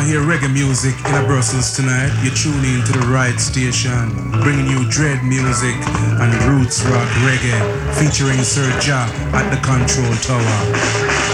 want to hear reggae music in a Brussels tonight, you're tuning into the right station, bringing you dread music and roots rock reggae, featuring Sir Ja at the control tower.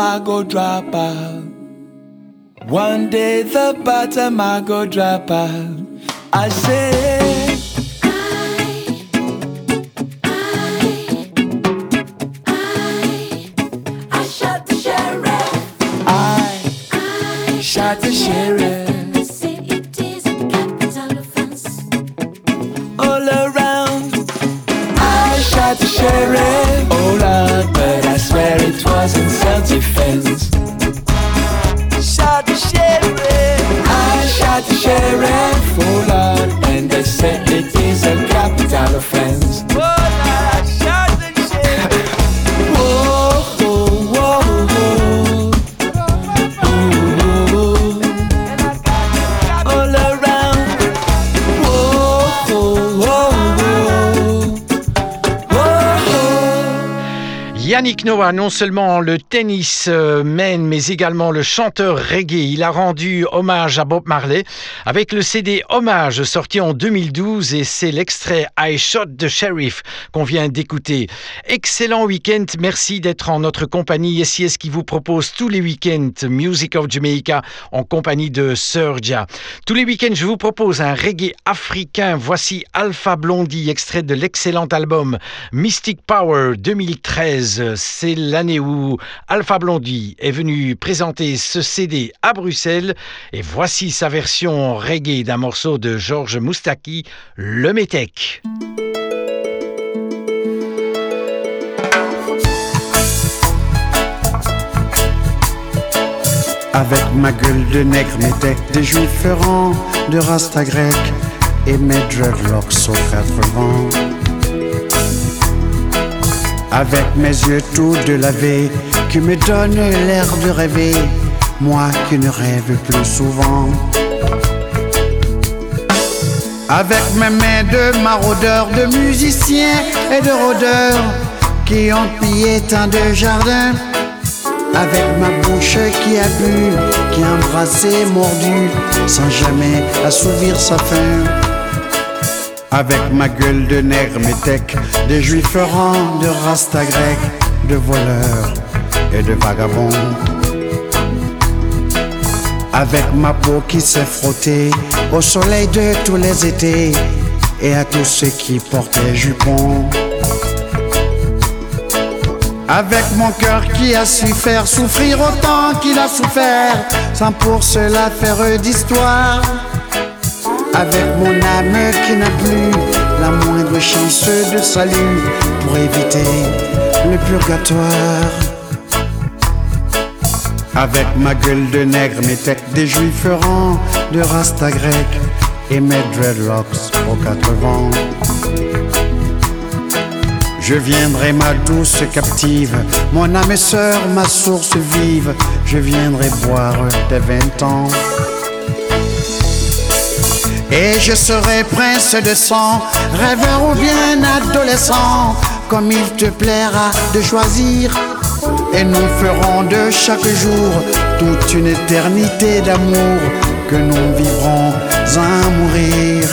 I go drop out. One day the bottom I go drop out. I say. I shot the sheriff. I shot the sheriff Oh and they say it is a capital offense. Yannick Noah, non seulement le tennis euh, man, mais également le chanteur reggae. Il a rendu hommage à Bob Marley avec le CD Hommage sorti en 2012 et c'est l'extrait I Shot the Sheriff qu'on vient d'écouter. Excellent week-end, merci d'être en notre compagnie. SIS qui vous propose tous les week-ends Music of Jamaica en compagnie de Surja. Tous les week-ends, je vous propose un reggae africain. Voici Alpha Blondie, extrait de l'excellent album Mystic Power 2013. C'est l'année où Alpha Blondie est venu présenter ce CD à Bruxelles et voici sa version reggae d'un morceau de Georges Moustaki, Le Métèque. Avec ma gueule de nègre, mes des juifs ferrants, de rasta grec et mes dreadlocks aux quatre. Avec mes yeux tout de laver, qui me donne l'air de rêver, moi qui ne rêve plus souvent. Avec mes mains de maraudeurs, de musiciens et de rôdeurs qui ont pillé tant de jardins. Avec ma bouche qui a bu, qui a embrassé, mordu, sans jamais assouvir sa faim. Avec ma gueule de nègre métèque, de juifs errants, de rasta grec, de voleurs et de vagabonds. Avec ma peau qui s'est frottée au soleil de tous les étés et à tous ceux qui portaient jupons. Avec mon cœur qui a su faire souffrir autant qu'il a souffert, sans pour cela faire d'histoire. Avec mon âme qui n'a plus la moindre chance de salut pour éviter le purgatoire. Avec ma gueule de nègre, mes têtes des juifs errants, de rasta grec et mes dreadlocks aux quatre vents. Je viendrai ma douce captive, mon âme sœur, ma source vive, je viendrai boire des vingt ans. Et je serai prince de sang, rêveur ou bien adolescent, comme il te plaira de choisir. Et nous ferons de chaque jour toute une éternité d'amour que nous vivrons à mourir.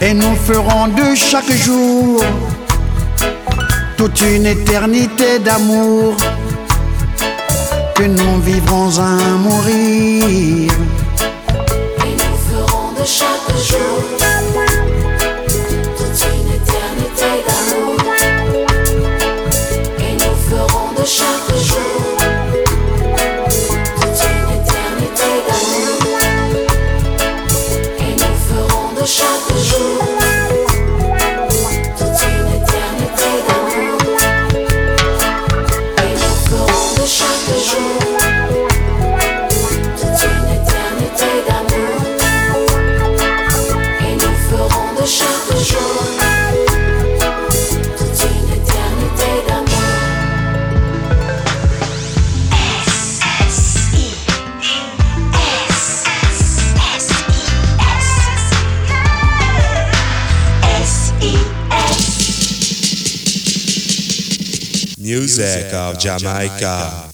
Et nous ferons de chaque jour toute une éternité d'amour que nous vivrons à mourir. Chaque jour Music of Jamaica.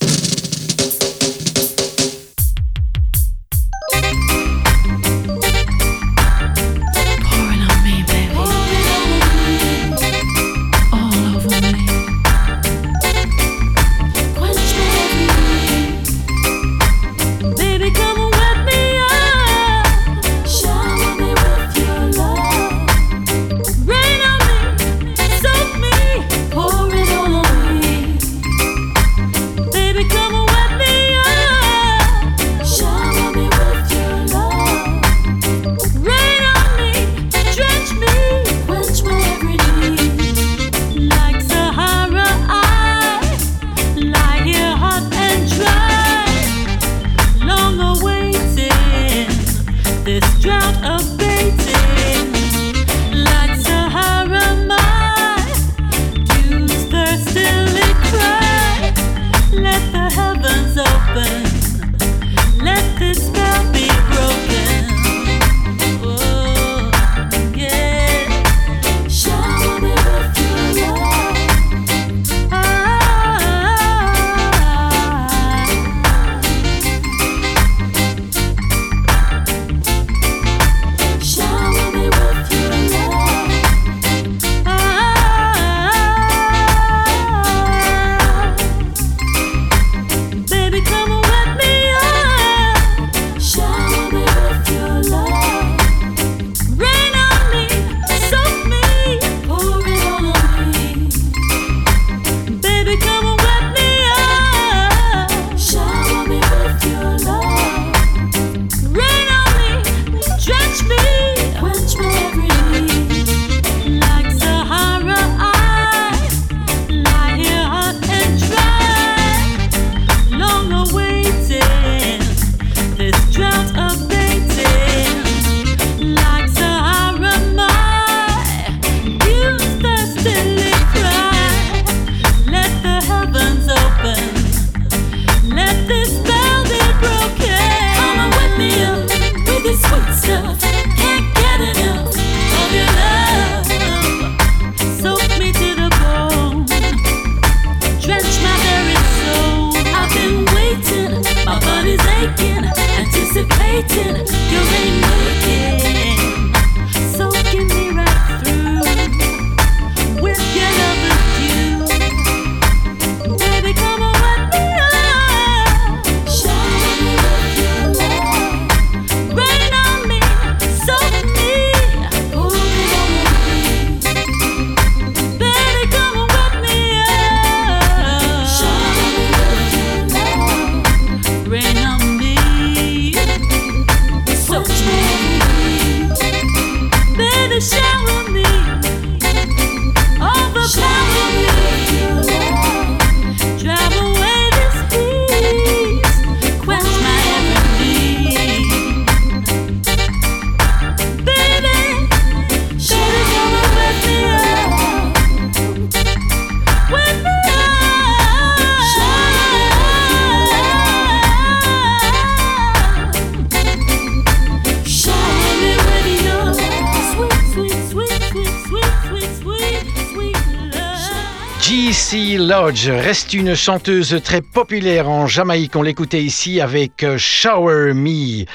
Lodge reste une chanteuse très populaire en Jamaïque. On l'écoutait ici avec euh, Shower Me.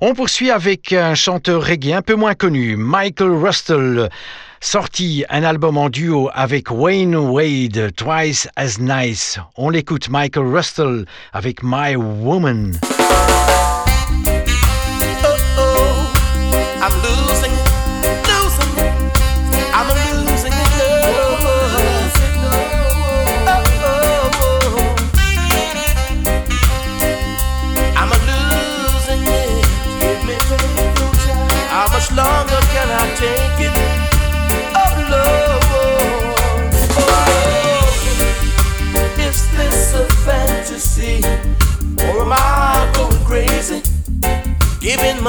On poursuit avec un chanteur reggae un peu moins connu, Michael Rustle, sorti un album en duo avec Wayne Wade, Twice as Nice. On l'écoute Michael Rustle avec My Woman.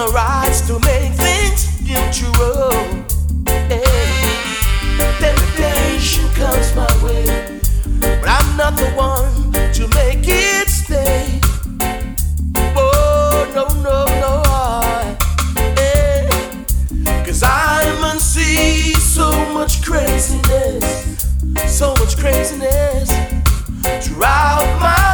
the rights to make things mutual. Temptation comes my way, but I'm not the one to make it stay. Oh, no, no, no. Yeah. Cause I must see so much craziness, so much craziness throughout my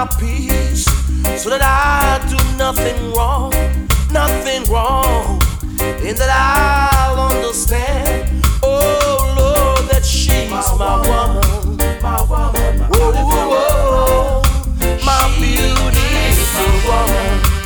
my peace so that I do nothing wrong, nothing wrong, and that I'll understand. Oh Lord, that she's my, my woman, woman, my woman, oh, oh, oh, oh my beautiful woman.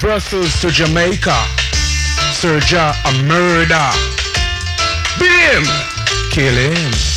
Brussels to Jamaica, Serja a murder. Beat him! Kill him.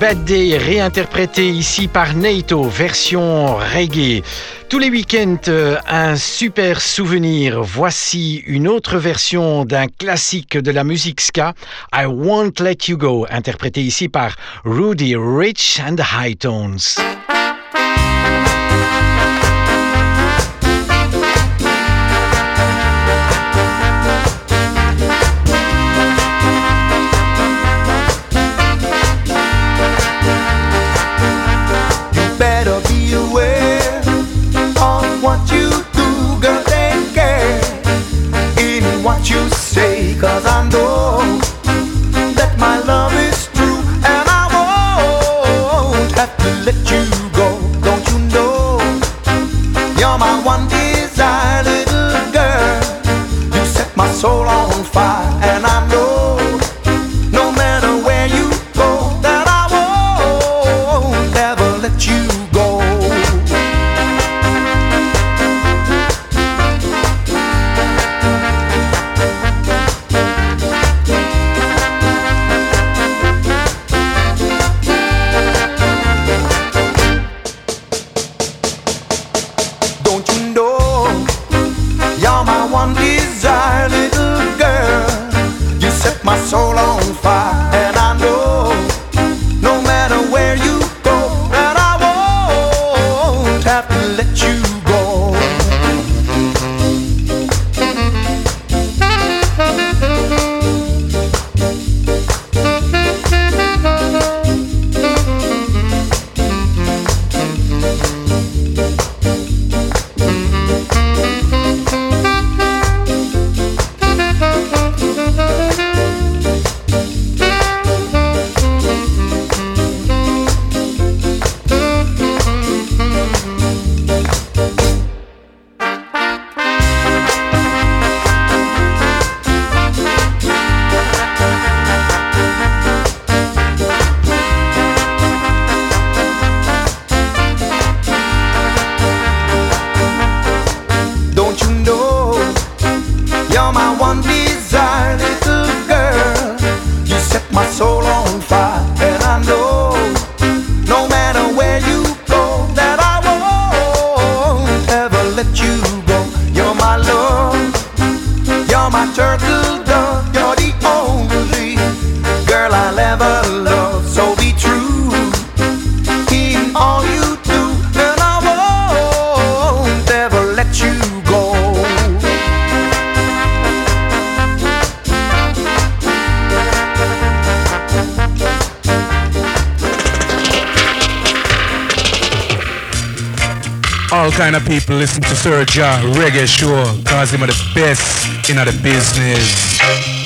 Bad Day, réinterprété ici par NATO version reggae. Tous les week-ends, euh, un super souvenir. Voici une autre version d'un classique de la musique ska, I Won't Let You Go, interprété ici par Rudy Rich and the High Tones. kind of people listen to Sir John Reggae Show, cause him are the best in the business.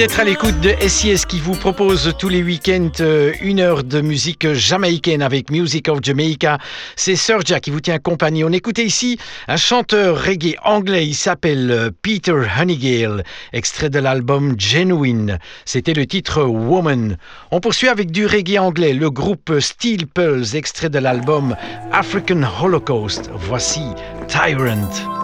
d'être à l'écoute de SIS qui vous propose tous les week-ends euh, une heure de musique jamaïcaine avec Music of Jamaica. C'est Sir Jack qui vous tient compagnie. On écoutait ici un chanteur reggae anglais. Il s'appelle euh, Peter Honeygale, extrait de l'album Genuine. C'était le titre Woman. On poursuit avec du reggae anglais. Le groupe Steel Pearls, extrait de l'album African Holocaust. Voici Tyrant.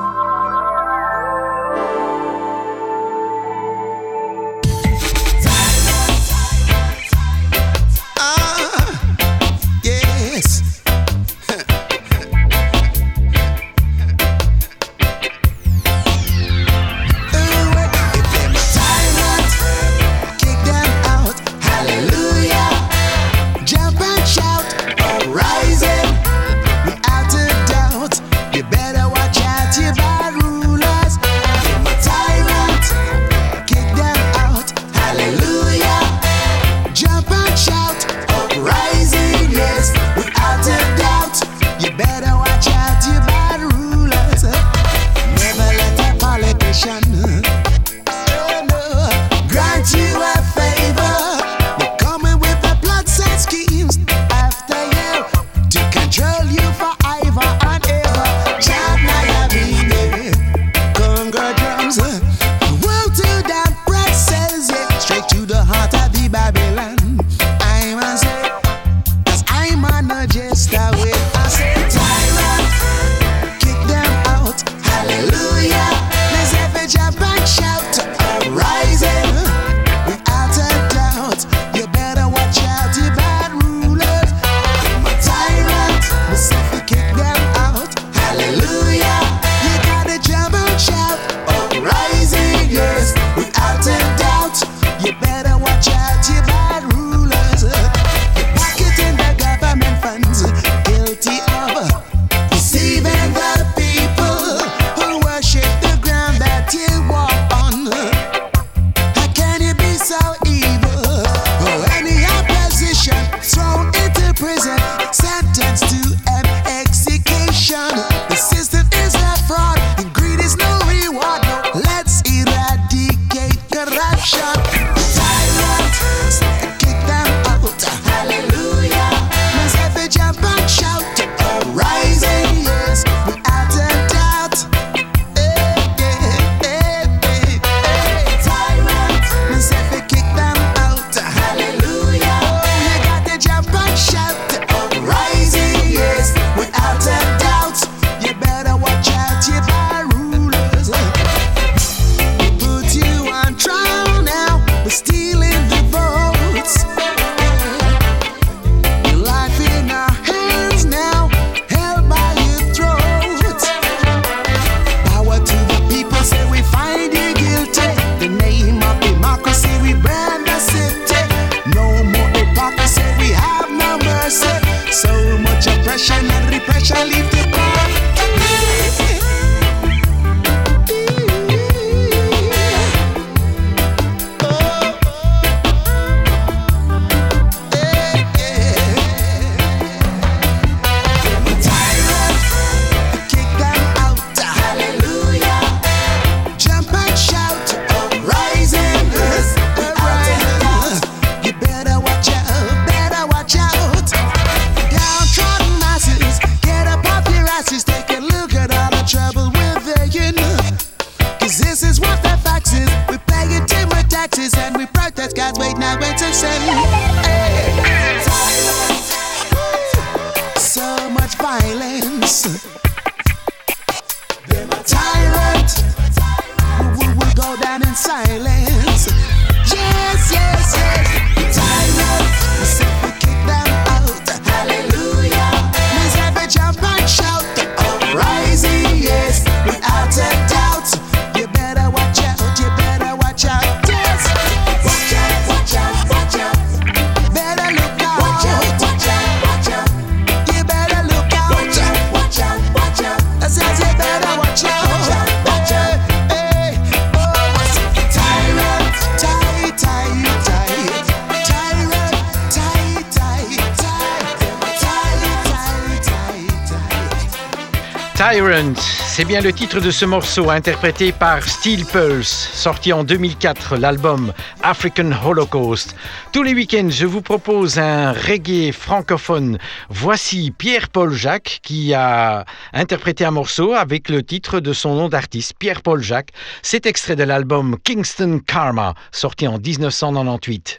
De ce morceau interprété par Steel Pulse, sorti en 2004, l'album African Holocaust. Tous les week-ends, je vous propose un reggae francophone. Voici Pierre-Paul Jacques qui a interprété un morceau avec le titre de son nom d'artiste, Pierre-Paul Jacques. C'est extrait de l'album Kingston Karma, sorti en 1998.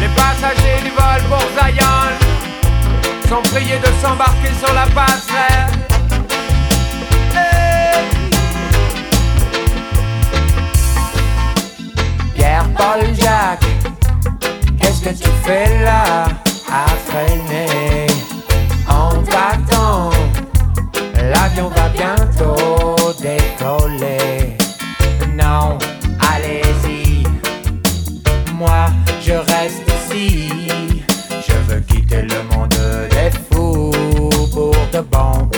Les passagers du vol pour Zion sont priés de s'embarquer sur la passerelle. Pierre-Paul Jacques, qu'est-ce que tu fais là à freiner On t'attend, l'avion va bientôt décoller. Non, allez-y, moi je reste ici. Je veux quitter le monde des fous pour de bon.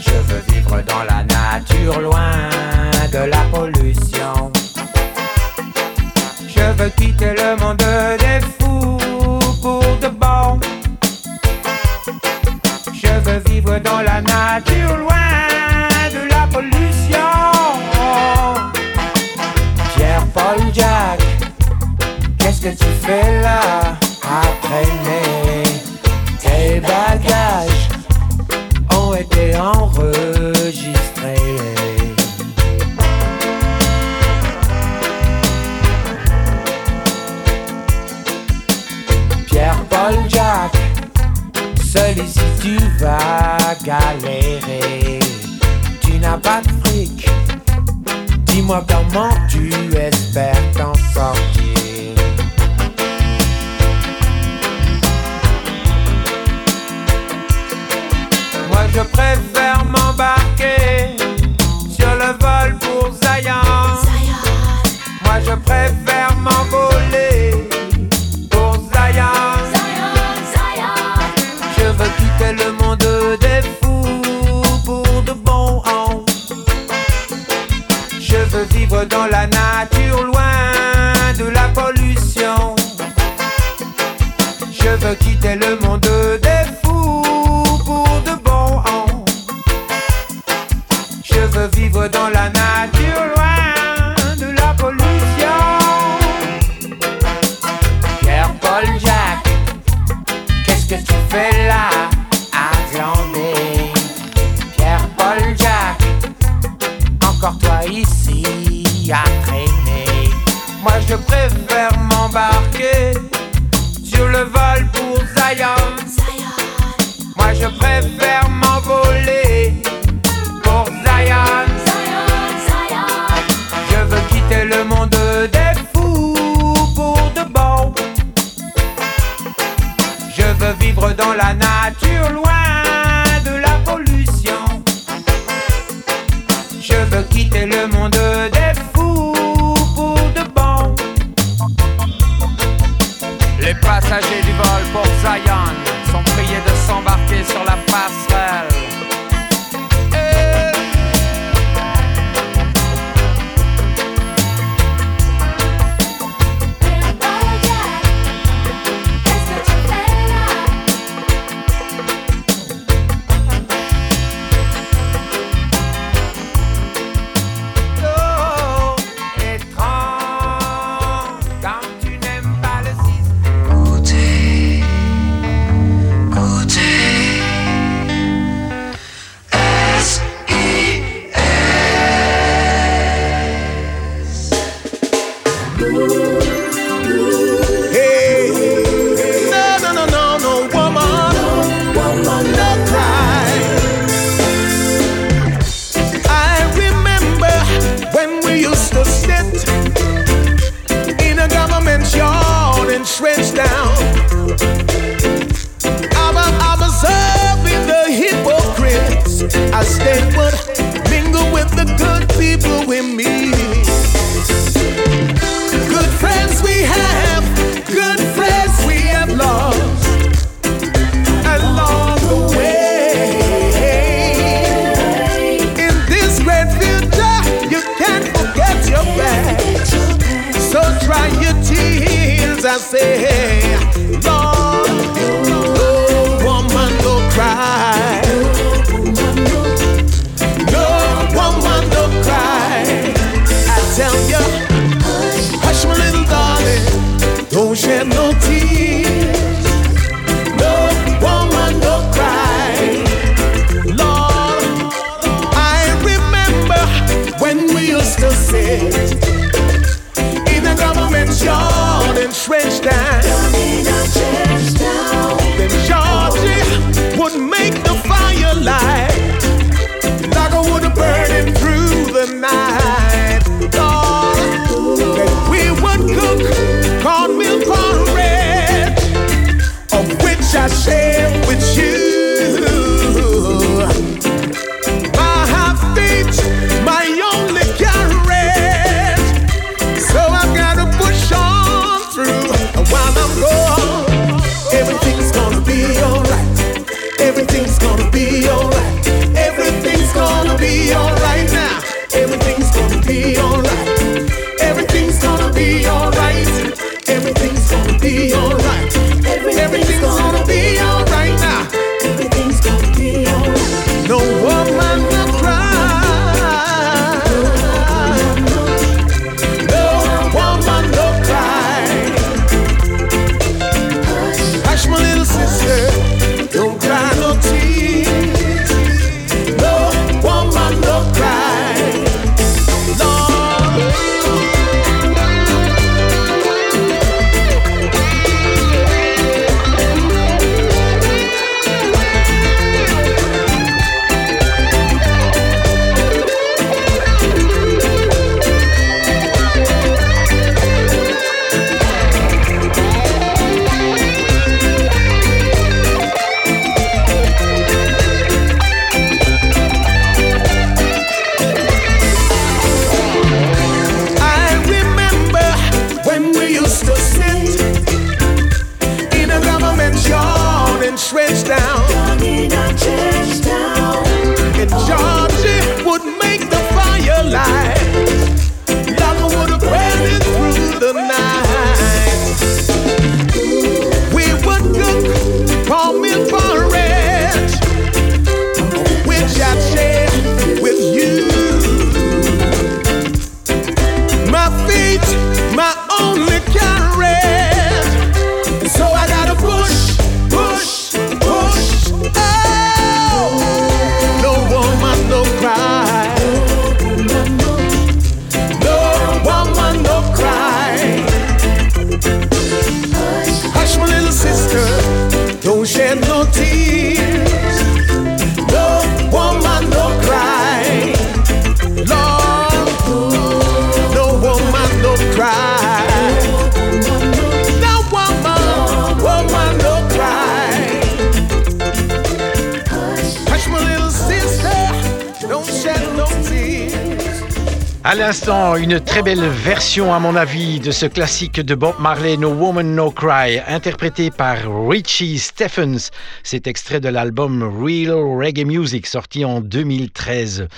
Je veux vivre dans la nature, loin de la pollution. Quitter le monde des fous pour de bon. Je veux vivre dans la nature, loin de la pollution. Pierre-Paul Jacques, qu'est-ce que tu fais là à traîner seul ici tu vas galérer. Tu n'as pas de fric, dis-moi comment tu espères t'en sortir. Moi je préfère l'instant, une très belle version, à mon avis, de ce classique de Bob Marley, No Woman, No Cry, interprété par Richie Stephens. C'est extrait de l'album Real Reggae Music, sorti en 2013.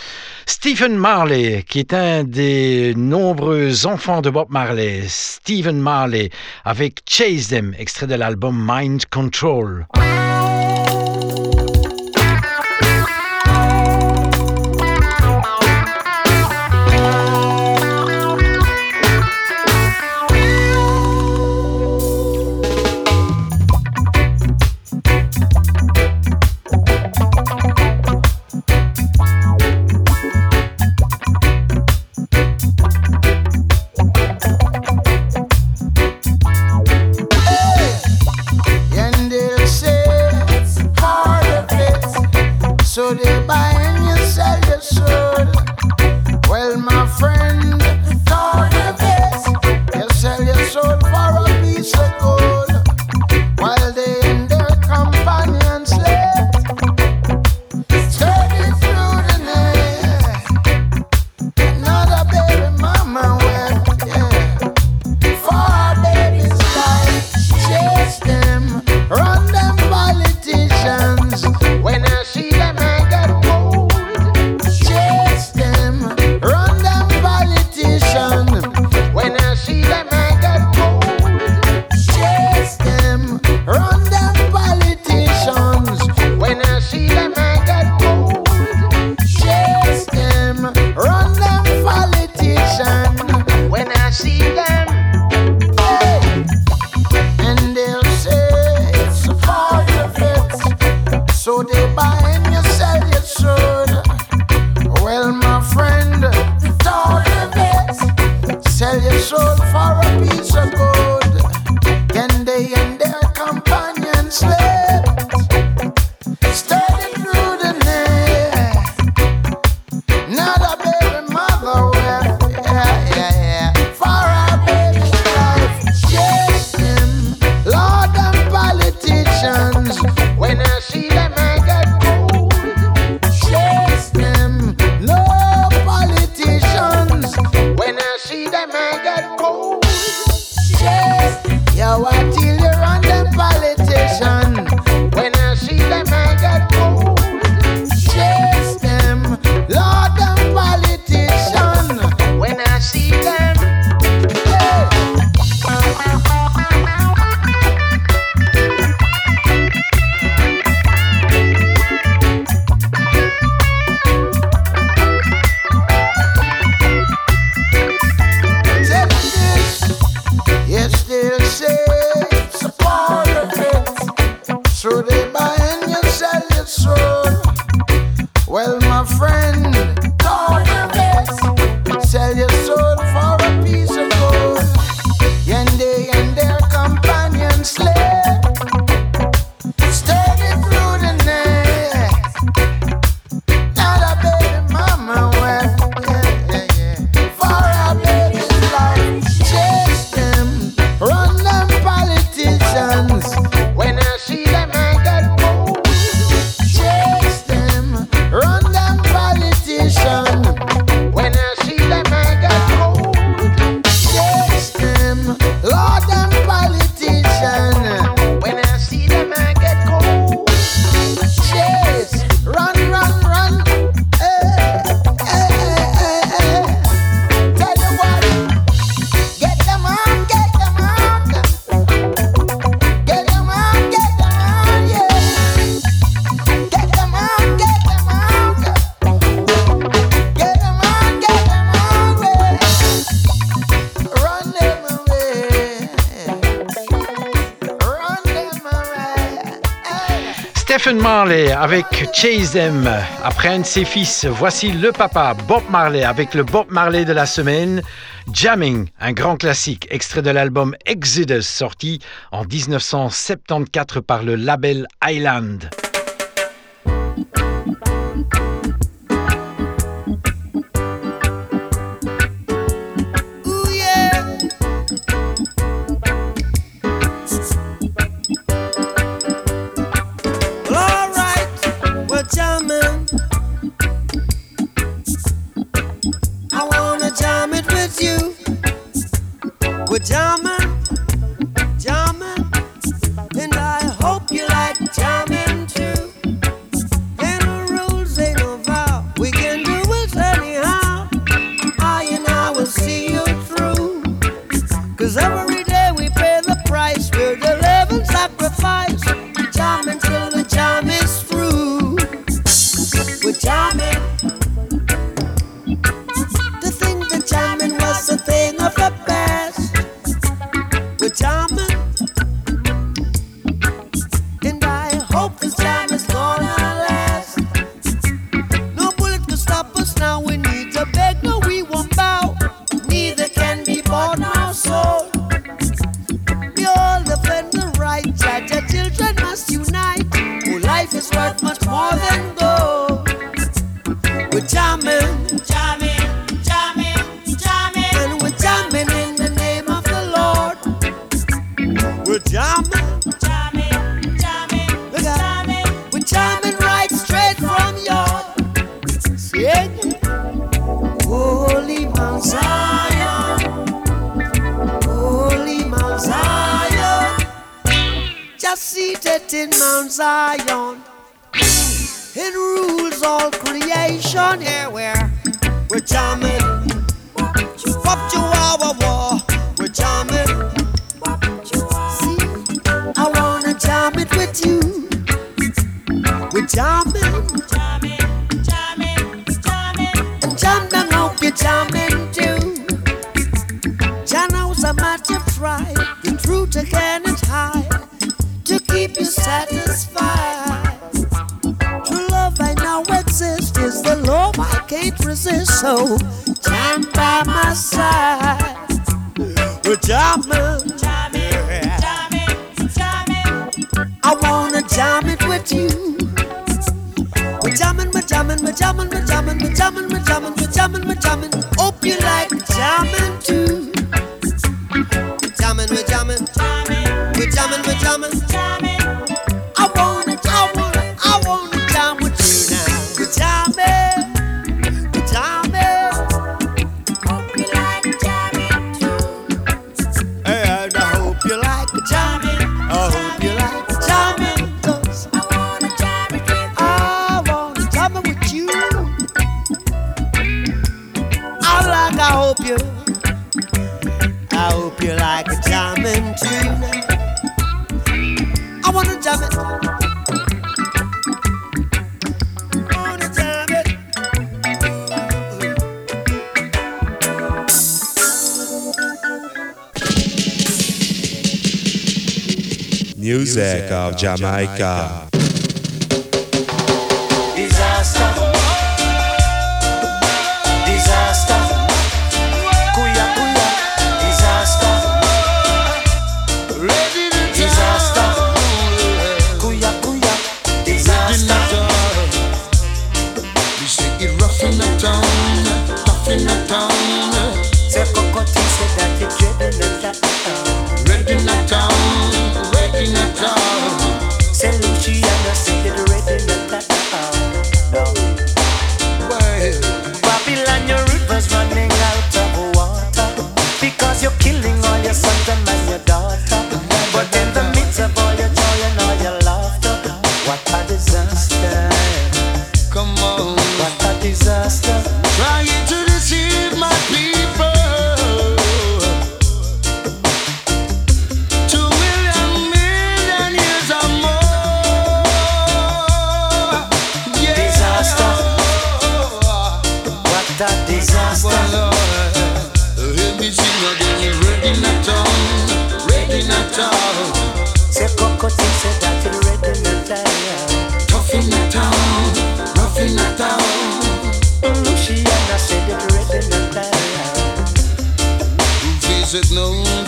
Stephen Marley, qui est un des nombreux enfants de Bob Marley, Stephen Marley, avec Chase Them, extrait de l'album Mind Control. Stephen Marley avec Chase M. Après un de ses fils, voici le papa Bob Marley avec le Bob Marley de la semaine. Jamming, un grand classique, extrait de l'album Exodus sorti en 1974 par le label Island. Every day we pay the price. We're the living sacrifice. Hope you like jamming too. music of Jamaica.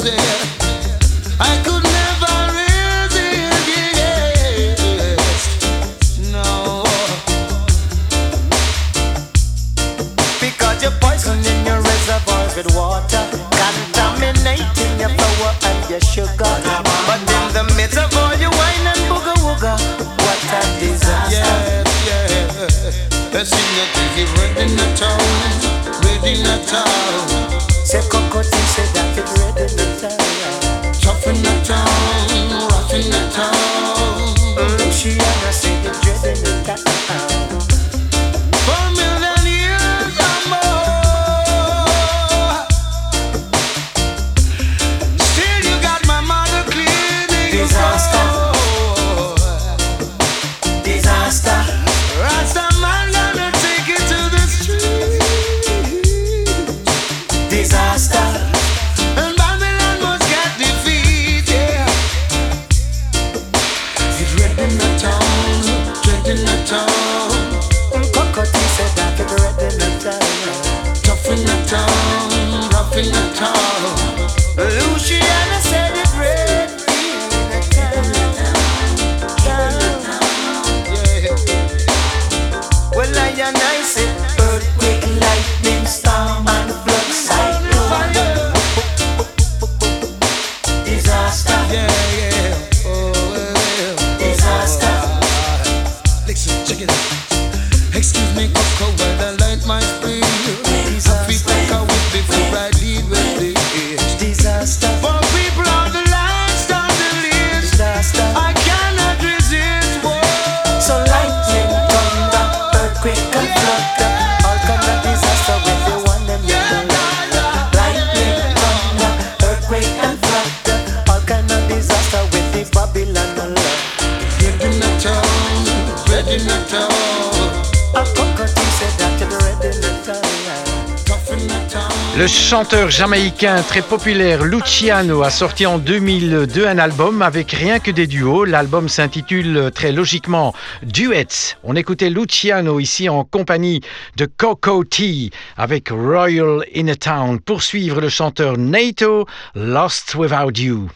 said I could seconds. Le chanteur jamaïcain très populaire Luciano a sorti en 2002 un album avec rien que des duos. L'album s'intitule très logiquement Duets. On écoutait Luciano ici en compagnie de Coco T avec Royal in a Town. Poursuivre le chanteur Nato Lost Without You.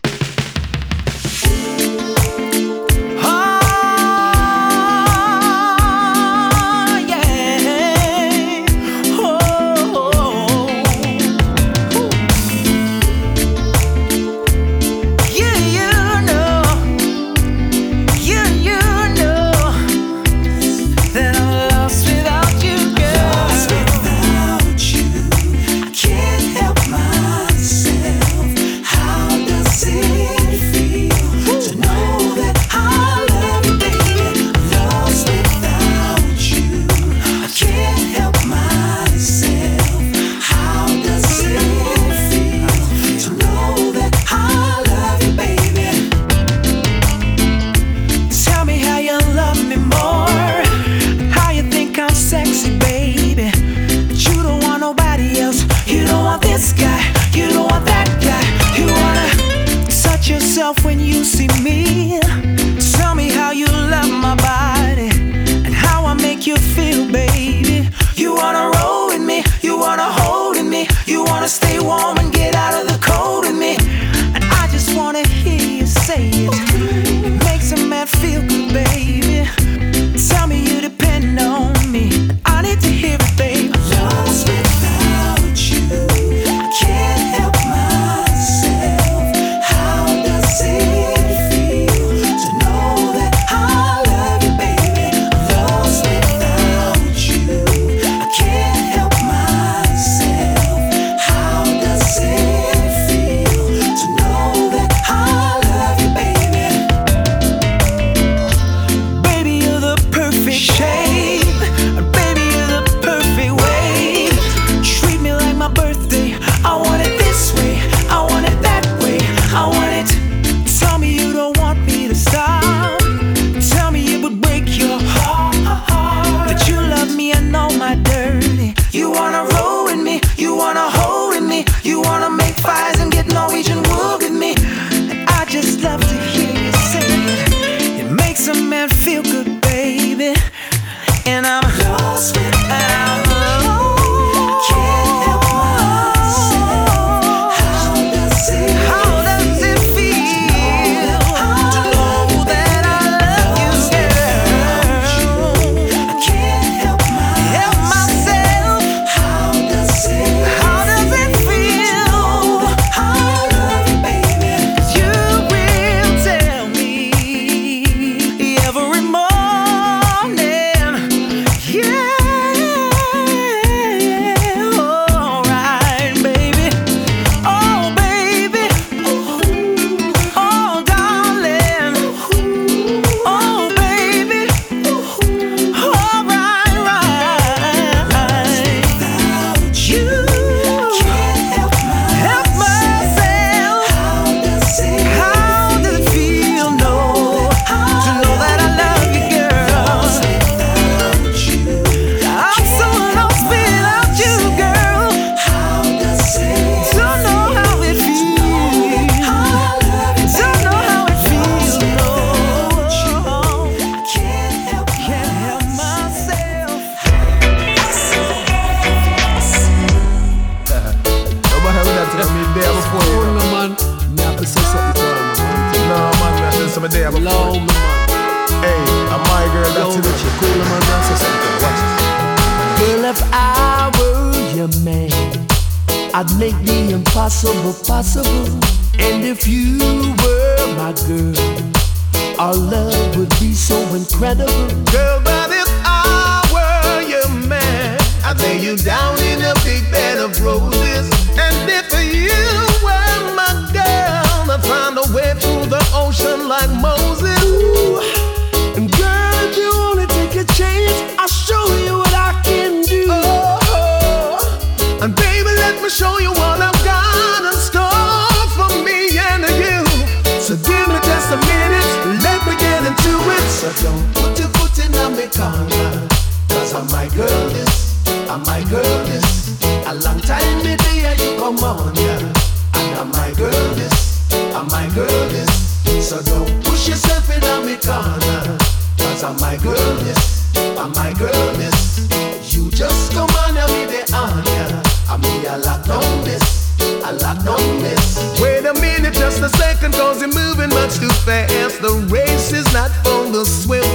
Girl, my girl, this. You just come on and me the on, yeah. I mean, I lock down this, I lock down this. Wait a minute, just a second, cause you're moving much too fast. The race is not for the swift.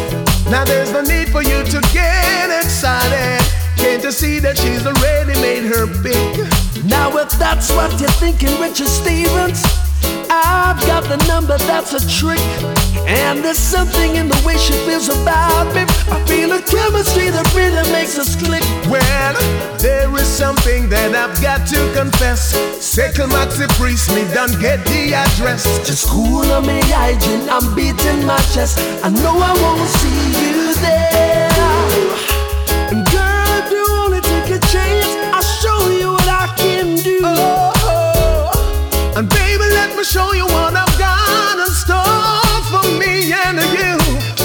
Now there's no need for you to get excited. Can't you see that she's already made her pick? Now if that's what you're thinking, Richard Stevens, I've got the number that's a trick. And there's something in the way she feels about me. I feel a chemistry that really makes us click. Well, there is something that I've got to confess. Second Maxi Priest, me don't get the address. Just cool on me hygiene, I'm beating my chest. I know I won't see you there. Me show you what I've got in store for me and you.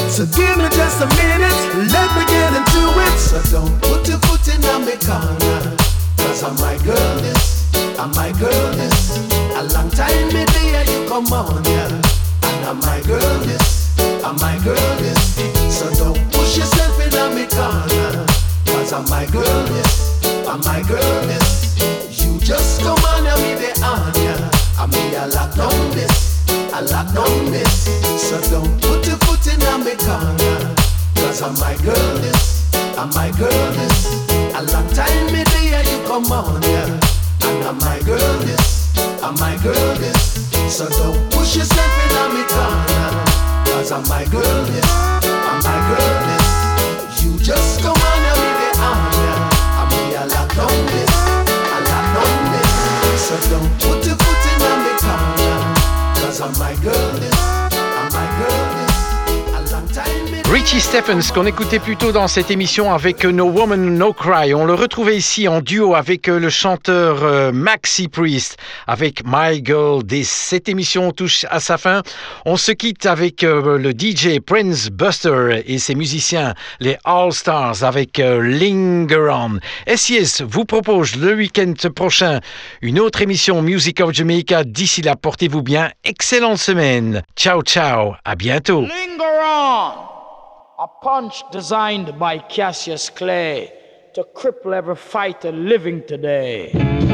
So give me just a minute, let me get into it. So don't put your foot in my corner. Cause I'm my girl, this, I'm my girl, this. A long time me there you come on, yeah. And I'm my girl, this, I'm my girl, this. So don't push yourself in my corner. Cause I'm my girl, this, I'm my girl, this. You just come on and me the on, yeah. I mean, I lock down this, I lock down this. So don't put your foot in my corner. Cause I'm my girl, this, I'm my girl, this. A long time me there you come on, yeah. And I'm my girl, this, I'm my girl, this. So don't push yourself in my corner. Cause I'm my girl, this, I'm my girl, this. You just come on and be the on, yeah. I mean, I lock down this, I lock down this. So don't put your foot in my corner. Cause I'm my girl, this, Richie Stephens, qu'on écoutait plus tôt dans cette émission avec No Woman No Cry. On le retrouvait ici en duo avec euh, le chanteur euh, Maxi Priest, avec My Girl This. Cette émission touche à sa fin. On se quitte avec euh, le DJ Prince Buster et ses musiciens, les All Stars, avec Linger On. SIS vous propose le week-end prochain une autre émission Music of Jamaica. D'ici là, portez-vous bien. Excellente semaine. Ciao, ciao. À bientôt. A punch designed by Cassius Clay to cripple every fighter living today.